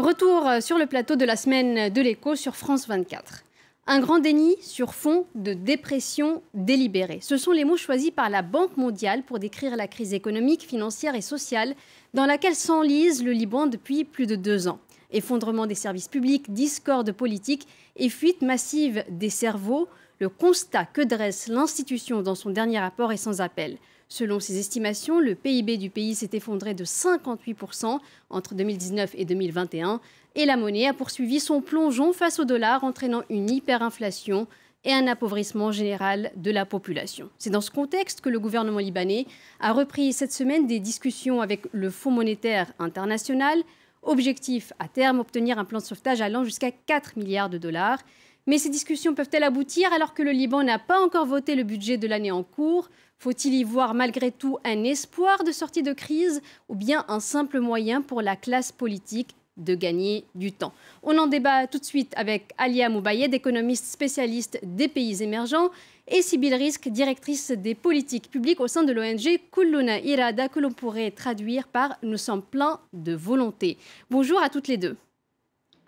Retour sur le plateau de la semaine de l'écho sur France 24. Un grand déni sur fond de dépression délibérée. Ce sont les mots choisis par la Banque mondiale pour décrire la crise économique, financière et sociale dans laquelle s'enlise le Liban depuis plus de deux ans. Effondrement des services publics, discorde politique et fuite massive des cerveaux, le constat que dresse l'institution dans son dernier rapport est sans appel. Selon ses estimations, le PIB du pays s'est effondré de 58% entre 2019 et 2021 et la monnaie a poursuivi son plongeon face au dollar, entraînant une hyperinflation et un appauvrissement général de la population. C'est dans ce contexte que le gouvernement libanais a repris cette semaine des discussions avec le Fonds monétaire international. Objectif à terme, obtenir un plan de sauvetage allant jusqu'à 4 milliards de dollars. Mais ces discussions peuvent-elles aboutir alors que le Liban n'a pas encore voté le budget de l'année en cours? Faut-il y voir malgré tout un espoir de sortie de crise ou bien un simple moyen pour la classe politique de gagner du temps? On en débat tout de suite avec Alia Moubayed, économiste spécialiste des pays émergents, et Sybille Risk, directrice des politiques publiques au sein de l'ONG Kulluna Irada, que l'on pourrait traduire par Nous sommes pleins de volonté. Bonjour à toutes les deux.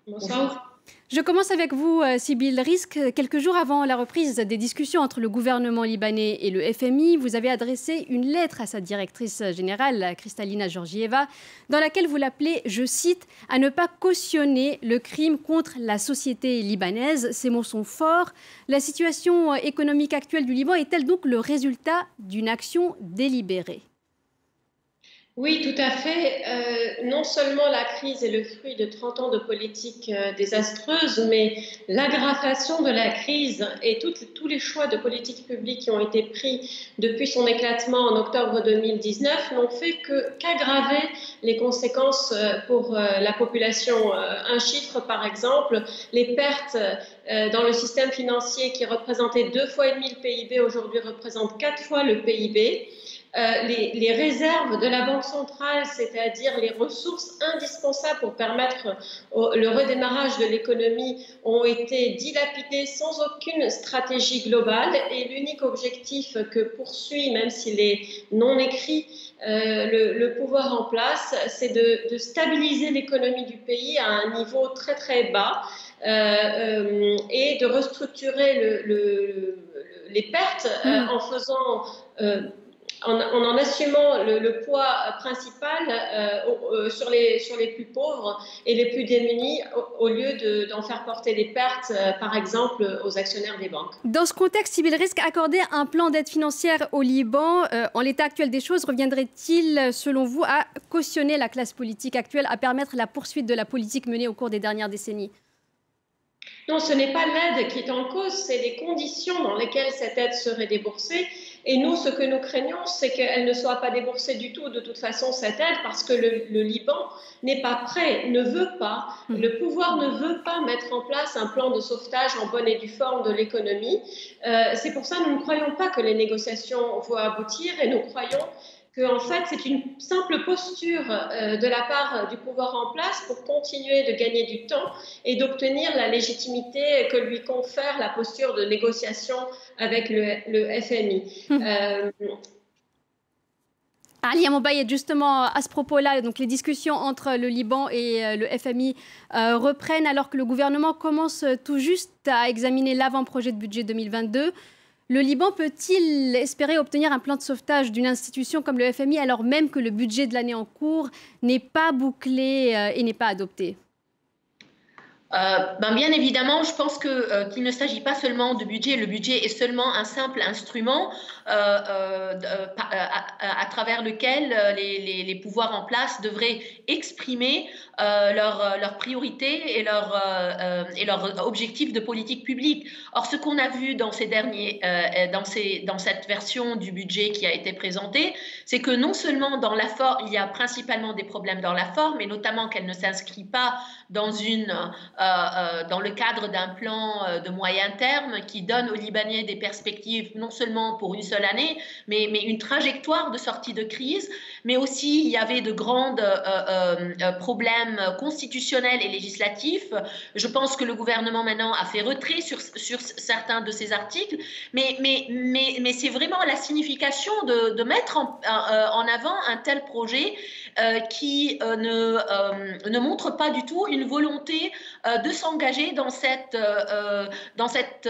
Bonjour. Je commence avec vous, euh, Sybille Risque. Quelques jours avant la reprise des discussions entre le gouvernement libanais et le FMI, vous avez adressé une lettre à sa directrice générale, Kristalina Georgieva, dans laquelle vous l'appelez, je cite, à ne pas cautionner le crime contre la société libanaise. Ces mots sont forts. La situation économique actuelle du Liban est-elle donc le résultat d'une action délibérée? Oui, tout à fait. Euh, non seulement la crise est le fruit de 30 ans de politique euh, désastreuse, mais l'aggravation de la crise et tous les choix de politique publique qui ont été pris depuis son éclatement en octobre 2019 n'ont fait qu'aggraver les conséquences euh, pour la population. Un chiffre, par exemple, les pertes dans le système financier qui représentait deux fois et demi le PIB aujourd'hui représentent quatre fois le PIB. Euh, les, réserves de la Banque centrale, c'est-à-dire les ressources indispensables pour permettre le redémarrage de l'économie, ont été dilapidées sans aucune stratégie globale. Et l'unique objectif que poursuit, même s'il est non écrit, euh, le, pouvoir en place, c'est de, stabiliser l'économie du pays à un niveau très très bas euh, et de restructurer les pertes mmh. en faisant en, en, assumant le, poids principal euh, sur, les, sur les plus pauvres et les plus démunis, au, lieu d'en faire porter des pertes, euh, par exemple, aux actionnaires des banques. Dans ce contexte, Sybille Risque, accorder un plan d'aide financière au Liban, euh, en l'état actuel des choses, reviendrait-il, selon vous, à cautionner la classe politique actuelle, à permettre la poursuite de la politique menée au cours des dernières décennies? Non, ce n'est pas l'aide qui est en cause, c'est les conditions dans lesquelles cette aide serait déboursée et nous, ce que nous craignons, c'est qu'elle ne soit pas déboursée du tout, de toute façon, cette aide, parce que le, Liban n'est pas prêt, ne veut pas, hmm. le pouvoir ne veut pas mettre en place un plan de sauvetage en bonne et due forme de l'économie. Euh, c'est pour ça que nous ne croyons pas que les négociations vont aboutir et nous croyons que en fait c'est une simple posture euh, de la part du pouvoir en place pour continuer de gagner du temps et d'obtenir la légitimité que lui confère la posture de négociation avec le, FMI. Hum. Euh, Ali est justement, à ce propos-là, donc les discussions entre le Liban et euh, le FMI reprennent alors que le gouvernement commence tout juste à examiner l'avant-projet de budget 2022. Le Liban peut-il espérer obtenir un plan de sauvetage d'une institution comme le FMI alors même que le budget de l'année en cours n'est pas bouclé euh, et n'est pas adopté? Euh, ben bien évidemment, je pense euh, qu'il ne s'agit pas seulement de budget. Le budget est seulement un simple instrument à, travers lequel les, pouvoirs en place devraient exprimer leurs leur priorités et leurs et leur objectifs de politique publique. Or, ce qu'on a vu dans, cette version du budget qui a été présentée, c'est que non seulement dans la forme, il y a principalement des problèmes dans la forme, mais notamment qu'elle ne s'inscrit pas dans une dans le cadre d'un plan de moyen terme qui donne aux Libanais des perspectives non seulement pour une seule année, mais, une trajectoire de sortie de crise. Mais aussi, il y avait de grands problèmes constitutionnels et législatifs. Je pense que le gouvernement maintenant a fait retrait sur, certains de ces articles, mais, c'est vraiment la signification de, mettre en avant un tel projet euh, qui euh, ne, euh, ne montre pas du tout une volonté de s'engager dans, cette, dans, cette,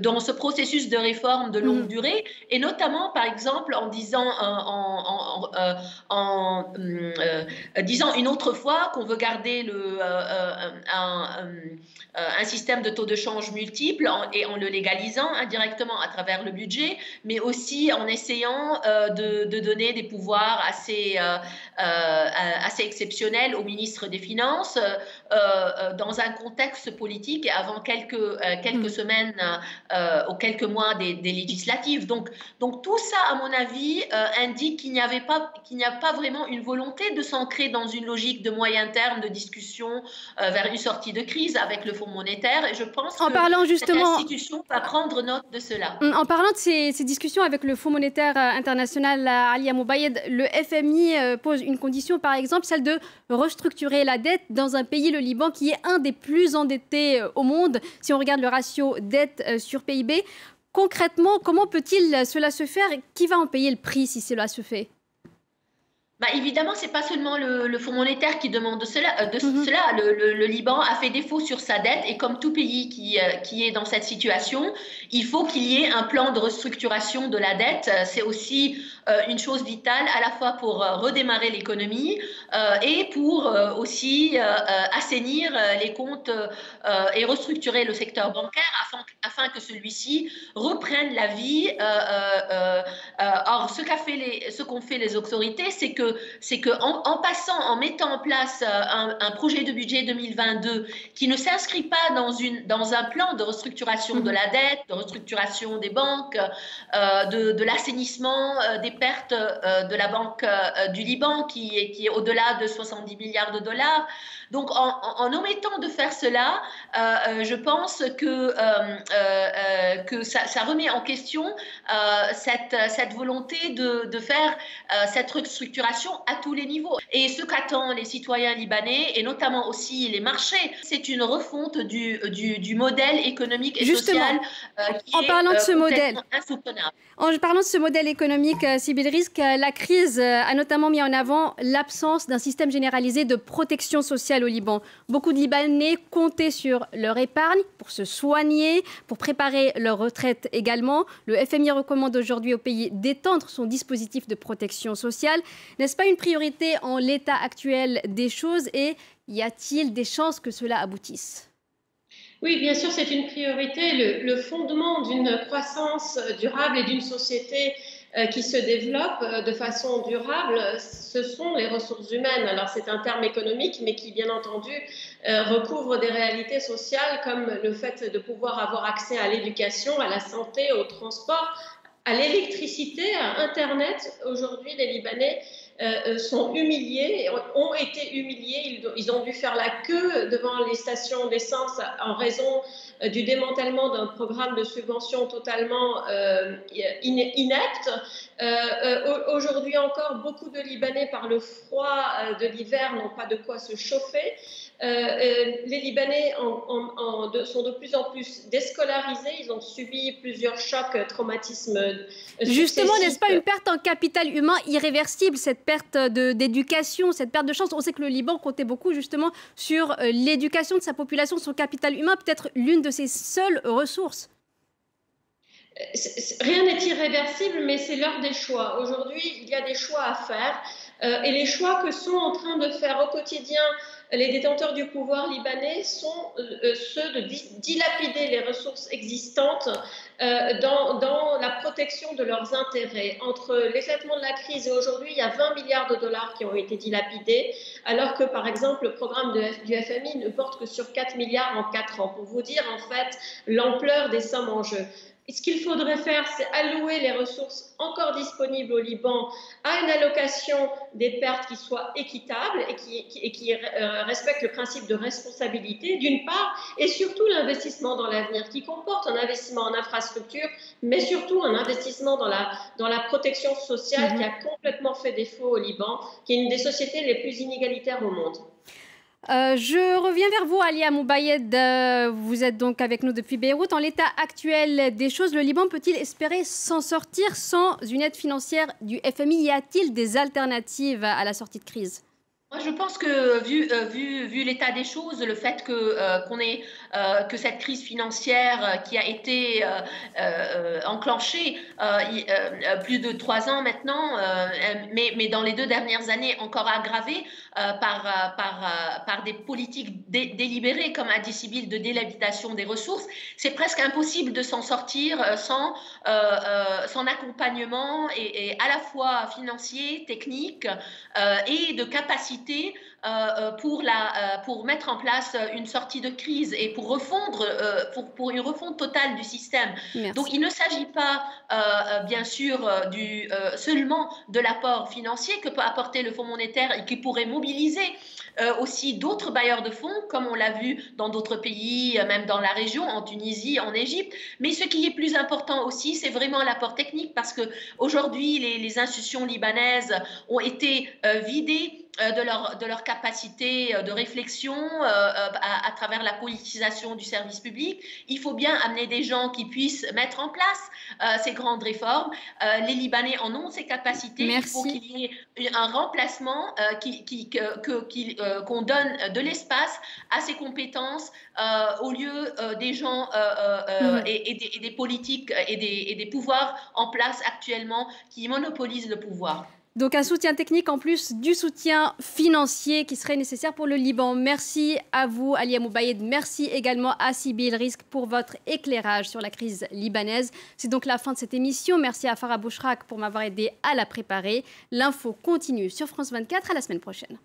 dans ce processus de réforme de longue mm. durée, et notamment, par exemple, en disant, en, en, disant une autre fois qu'on veut garder le, un, un, système de taux de change multiple et en le légalisant indirectement à travers le budget, mais aussi en essayant de, de donner des pouvoirs assez euh, euh, assez exceptionnel au ministre des Finances euh, dans un contexte politique avant quelques, quelques mm. semaines ou quelques mois des, législatives. Donc, donc tout ça, à mon avis, indique qu'il n'y avait pas qu'il n'y a pas vraiment une volonté de s'ancrer dans une logique de moyen terme de discussion vers une sortie de crise avec le Fonds monétaire. Et je pense en que parlant justement, cette institution va prendre note de cela. En parlant de ces, ces discussions avec le Fonds monétaire international, Ali Moubayed, le FMI euh, pose une condition, par exemple, celle de restructurer la dette dans un pays, le Liban, qui est un des plus endettés euh, au monde, si on regarde le ratio dette euh, sur PIB. Concrètement, comment peut-il cela se faire Qui va en payer le prix si cela se fait? Bah, évidemment, ce n'est pas seulement le, Fonds monétaire qui demande cela. De mhm. cela. Le, Liban a fait défaut sur sa dette et comme tout pays qui, qui est dans cette situation, il faut qu'il y ait un plan de restructuration de la dette. C'est aussi une chose vitale à la fois pour euh, redémarrer l'économie euh, et pour aussi assainir les comptes et restructurer le secteur bancaire afin, afin que celui-ci reprenne la vie. or, ce qu'ont fait, les, ce qu'ont fait les autorités, c'est que, c'est que en, passant, en mettant en place un, un, projet de budget 2022 qui ne s'inscrit pas dans, une, dans un plan de restructuration de la dette, de restructuration des banques, de, de l'assainissement des perte euh, de la Banque euh, du Liban qui est, qui est au-delà de 70 milliards de dollars. Donc en, omettant de faire cela, euh, je pense que, que ça, remet en question cette, cette volonté de, de faire cette restructuration à tous les niveaux. Et ce qu'attendent les citoyens libanais et notamment aussi les marchés, c'est une refonte du, du, modèle économique et social qui en parlant de ce modèle. En parlant de ce modèle économique, Risque, la crise a notamment mis en avant l'absence d'un système généralisé de protection sociale au Liban. Beaucoup de Libanais comptaient sur leur épargne pour se soigner, pour préparer leur retraite également. Le FMI recommande aujourd'hui au pays d'étendre son dispositif de protection sociale. N'est-ce pas une priorité en l'état actuel des choses et y a-t-il des chances que cela aboutisse? Oui, bien sûr, c'est une priorité. Le, fondement d'une croissance durable et d'une société euh, qui se développe euh, de façon durable, ce sont les ressources humaines. Alors c'est un terme économique, mais qui, bien entendu, euh, recouvre des réalités sociales comme le fait de pouvoir avoir accès à l'éducation, à la santé, au transport, à l'électricité, à Internet. Aujourd'hui, les Libanais euh, sont humiliés, ont été humiliés. Ils, ont dû faire la queue devant les stations d'essence en raison euh, du démantèlement d'un programme de subvention totalement euh, inepte. Aujourd'hui encore, beaucoup de Libanais, par le froid de l'hiver, n'ont pas de quoi se chauffer. Euh, euh, les Libanais sont de plus en plus déscolarisés. Ils ont subi plusieurs chocs, traumatismes. Euh, Justement, n'est-ce pas une perte en capital humain irréversible, cette perte d'éducation, cette perte de chance On sait que le Liban comptait beaucoup justement sur l'éducation de sa population, son capital humain, peut-être l'une de ses seules ressources. Rien n'est irréversible, mais c'est l'heure des choix. Aujourd'hui, il y a des choix à faire. et les choix que sont en train de faire au quotidien les détenteurs du pouvoir libanais sont euh, ceux de dilapider les ressources existantes euh, dans, la protection de leurs intérêts. Entre l'éclatement de la crise et aujourd'hui, il y a 20 milliards de dollars qui ont été dilapidés, alors que par exemple le programme du FMI ne porte que sur 4 milliards en 4 ans, pour vous dire en fait l'ampleur des sommes en jeu. Ce qu'il faudrait faire, c'est allouer les ressources encore disponibles au Liban à une allocation des pertes qui soit équitable et qui, et qui euh, respecte le principe de responsabilité, d'une part, et surtout l'investissement dans l'avenir, qui comporte un investissement en infrastructure, mais surtout un investissement dans la, dans la protection sociale mm-hmm. qui a complètement fait défaut au Liban, qui est une des sociétés les plus inégalitaires au monde. Euh, je reviens vers vous, Alia Moubayed. Euh, vous êtes donc avec nous depuis Beyrouth. En l'état actuel des choses, le Liban peut-il espérer s'en sortir sans une aide financière du FMI Y a-t-il des alternatives à la sortie de crise? Moi, je pense que vu, euh, vu, l'état des choses, le fait que, euh, euh, cette crise financière qui a été enclenchée plus de trois ans maintenant, mais, dans les deux dernières années encore aggravée par, des politiques délibérées, comme dit Sibyl, de délimitation des ressources, c'est presque impossible de s'en sortir sans, accompagnement et, à la fois financier, technique et de capacité euh, euh, pour, la, euh, pour mettre en place une sortie de crise et pour refondre, pour, pour une refonte totale du système. Donc il ne s'agit pas, bien sûr, du, seulement de l'apport financier que peut apporter le Fonds monétaire et qui pourrait mobiliser aussi d'autres bailleurs de fonds, comme on l'a vu dans d'autres pays, même dans la région, en Tunisie, en Égypte. Mais ce qui est plus important aussi, c'est vraiment l'apport technique, parce que aujourd'hui, les, les, institutions libanaises ont été vidées de leur, de leur capacité euh, de réflexion euh, à, travers la politisation du service public. Il faut bien amener des gens qui puissent mettre en place ces grandes réformes. les Libanais en ont ces capacités. Il faut qu'il y ait un remplacement, qu'on qui, qu'on donne de l'espace à ces compétences au lieu des gens et, des, et, des, politiques et des, et des pouvoirs en place actuellement qui monopolisent le pouvoir. Donc un soutien technique en plus du soutien financier qui serait nécessaire pour le Liban. Merci à vous, Alia Moubayed. Merci également à Sibyl Risk pour votre éclairage sur la crise libanaise. C'est donc la fin de cette émission. Merci à Farah Bouchrak pour m'avoir aidé à la préparer. L'info continue sur France 24. À la semaine prochaine.